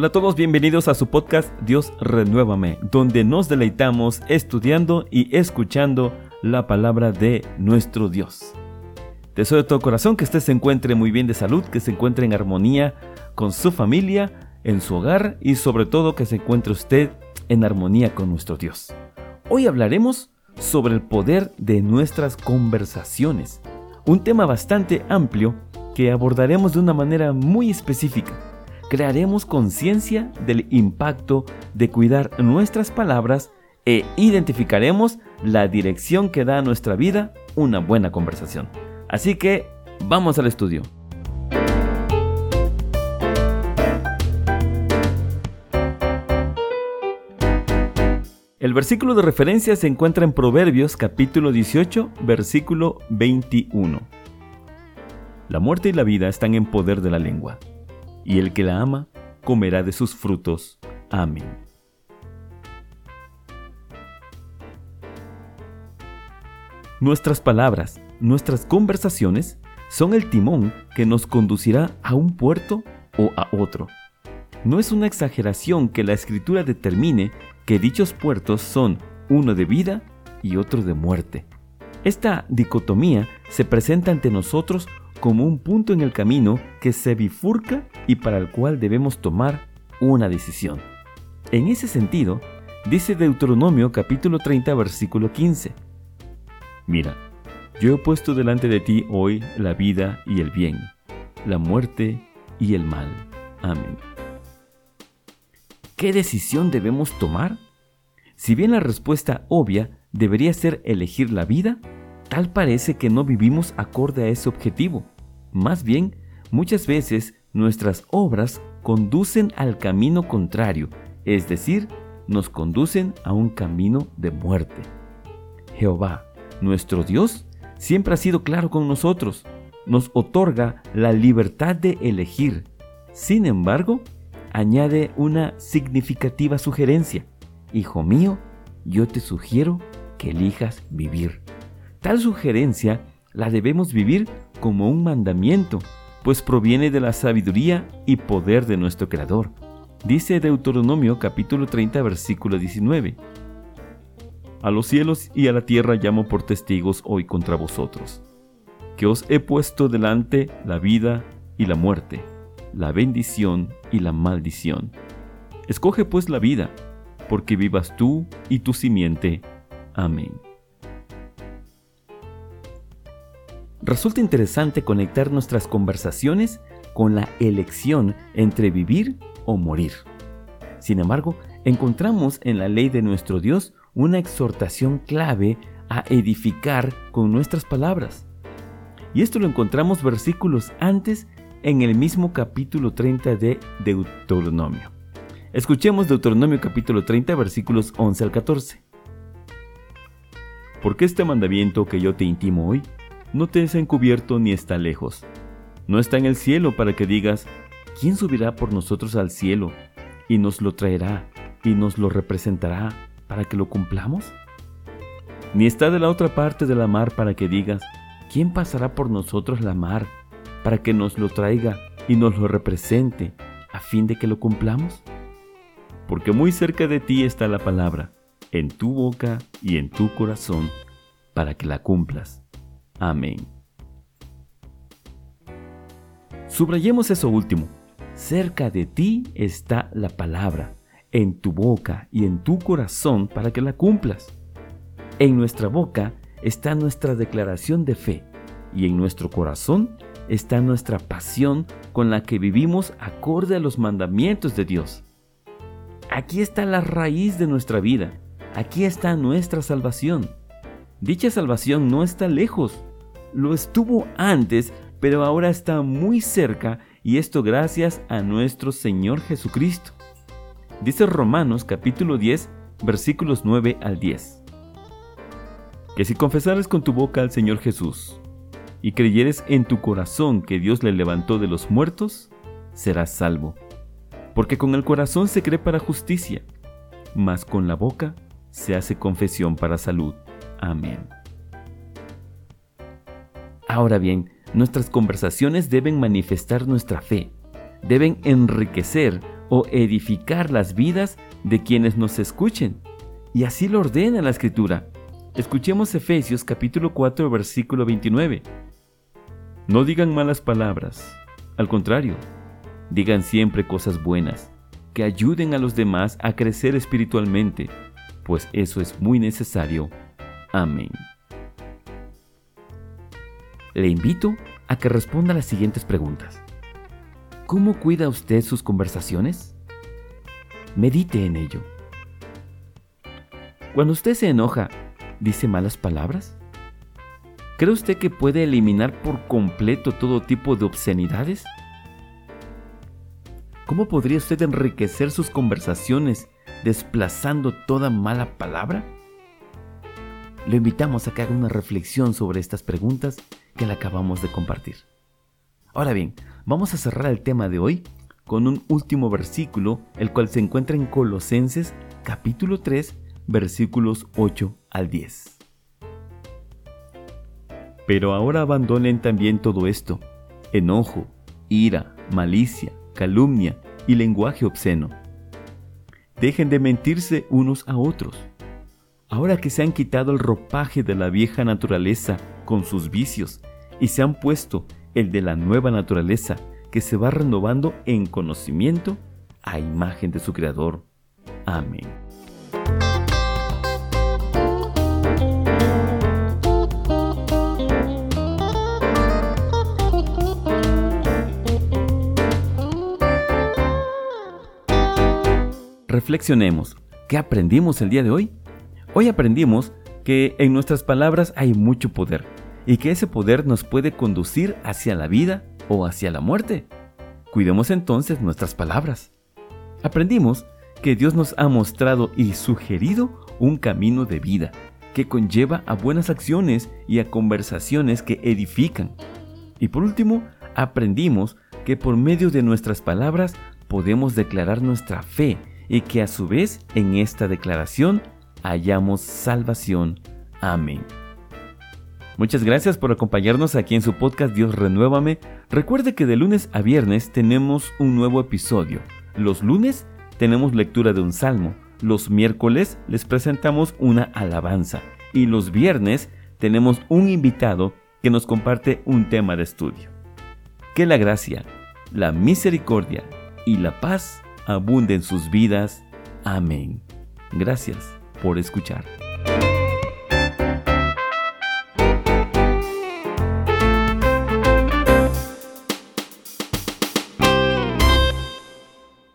Hola a todos, bienvenidos a su podcast Dios Renuévame, donde nos deleitamos estudiando y escuchando la palabra de nuestro Dios. Deseo de todo corazón que usted se encuentre muy bien de salud, que se encuentre en armonía con su familia, en su hogar y sobre todo que se encuentre usted en armonía con nuestro Dios. Hoy hablaremos sobre el poder de nuestras conversaciones, un tema bastante amplio que abordaremos de una manera muy específica crearemos conciencia del impacto de cuidar nuestras palabras e identificaremos la dirección que da a nuestra vida una buena conversación. Así que vamos al estudio. El versículo de referencia se encuentra en Proverbios capítulo 18, versículo 21. La muerte y la vida están en poder de la lengua y el que la ama comerá de sus frutos. Amén. Nuestras palabras, nuestras conversaciones, son el timón que nos conducirá a un puerto o a otro. No es una exageración que la escritura determine que dichos puertos son uno de vida y otro de muerte. Esta dicotomía se presenta ante nosotros como un punto en el camino que se bifurca y para el cual debemos tomar una decisión. En ese sentido, dice Deuteronomio capítulo 30 versículo 15. Mira, yo he puesto delante de ti hoy la vida y el bien, la muerte y el mal. Amén. ¿Qué decisión debemos tomar? Si bien la respuesta obvia debería ser elegir la vida, tal parece que no vivimos acorde a ese objetivo. Más bien, muchas veces nuestras obras conducen al camino contrario, es decir, nos conducen a un camino de muerte. Jehová, nuestro Dios, siempre ha sido claro con nosotros, nos otorga la libertad de elegir. Sin embargo, añade una significativa sugerencia. Hijo mío, yo te sugiero que elijas vivir. Tal sugerencia la debemos vivir como un mandamiento, pues proviene de la sabiduría y poder de nuestro Creador. Dice Deuteronomio capítulo 30 versículo 19. A los cielos y a la tierra llamo por testigos hoy contra vosotros, que os he puesto delante la vida y la muerte, la bendición y la maldición. Escoge pues la vida, porque vivas tú y tu simiente. Amén. Resulta interesante conectar nuestras conversaciones con la elección entre vivir o morir. Sin embargo, encontramos en la ley de nuestro Dios una exhortación clave a edificar con nuestras palabras. Y esto lo encontramos versículos antes en el mismo capítulo 30 de Deuteronomio. Escuchemos Deuteronomio capítulo 30 versículos 11 al 14. Porque este mandamiento que yo te intimo hoy no te es encubierto ni está lejos. No está en el cielo para que digas, ¿quién subirá por nosotros al cielo y nos lo traerá y nos lo representará para que lo cumplamos? Ni está de la otra parte de la mar para que digas, ¿quién pasará por nosotros la mar para que nos lo traiga y nos lo represente a fin de que lo cumplamos? Porque muy cerca de ti está la palabra, en tu boca y en tu corazón, para que la cumplas. Amén. Subrayemos eso último. Cerca de ti está la palabra, en tu boca y en tu corazón para que la cumplas. En nuestra boca está nuestra declaración de fe y en nuestro corazón está nuestra pasión con la que vivimos acorde a los mandamientos de Dios. Aquí está la raíz de nuestra vida, aquí está nuestra salvación. Dicha salvación no está lejos, lo estuvo antes, pero ahora está muy cerca y esto gracias a nuestro Señor Jesucristo. Dice Romanos capítulo 10 versículos 9 al 10. Que si confesares con tu boca al Señor Jesús y creyeres en tu corazón que Dios le levantó de los muertos, serás salvo. Porque con el corazón se cree para justicia, mas con la boca se hace confesión para salud. Amén. Ahora bien, nuestras conversaciones deben manifestar nuestra fe, deben enriquecer o edificar las vidas de quienes nos escuchen. Y así lo ordena la Escritura. Escuchemos Efesios capítulo 4 versículo 29. No digan malas palabras, al contrario, digan siempre cosas buenas, que ayuden a los demás a crecer espiritualmente, pues eso es muy necesario. Amén. Le invito a que responda a las siguientes preguntas. ¿Cómo cuida usted sus conversaciones? Medite en ello. Cuando usted se enoja, ¿dice malas palabras? ¿Cree usted que puede eliminar por completo todo tipo de obscenidades? ¿Cómo podría usted enriquecer sus conversaciones desplazando toda mala palabra? Lo invitamos a que haga una reflexión sobre estas preguntas que le acabamos de compartir. Ahora bien, vamos a cerrar el tema de hoy con un último versículo, el cual se encuentra en Colosenses capítulo 3, versículos 8 al 10. Pero ahora abandonen también todo esto, enojo, ira, malicia, calumnia y lenguaje obsceno. Dejen de mentirse unos a otros. Ahora que se han quitado el ropaje de la vieja naturaleza con sus vicios y se han puesto el de la nueva naturaleza que se va renovando en conocimiento a imagen de su Creador. Amén. Reflexionemos. ¿Qué aprendimos el día de hoy? Hoy aprendimos que en nuestras palabras hay mucho poder y que ese poder nos puede conducir hacia la vida o hacia la muerte. Cuidemos entonces nuestras palabras. Aprendimos que Dios nos ha mostrado y sugerido un camino de vida que conlleva a buenas acciones y a conversaciones que edifican. Y por último, aprendimos que por medio de nuestras palabras podemos declarar nuestra fe y que a su vez en esta declaración hallamos salvación. Amén. Muchas gracias por acompañarnos aquí en su podcast Dios Renuévame. Recuerde que de lunes a viernes tenemos un nuevo episodio. Los lunes tenemos lectura de un salmo. Los miércoles les presentamos una alabanza. Y los viernes tenemos un invitado que nos comparte un tema de estudio. Que la gracia, la misericordia y la paz abunden en sus vidas. Amén. Gracias por escuchar.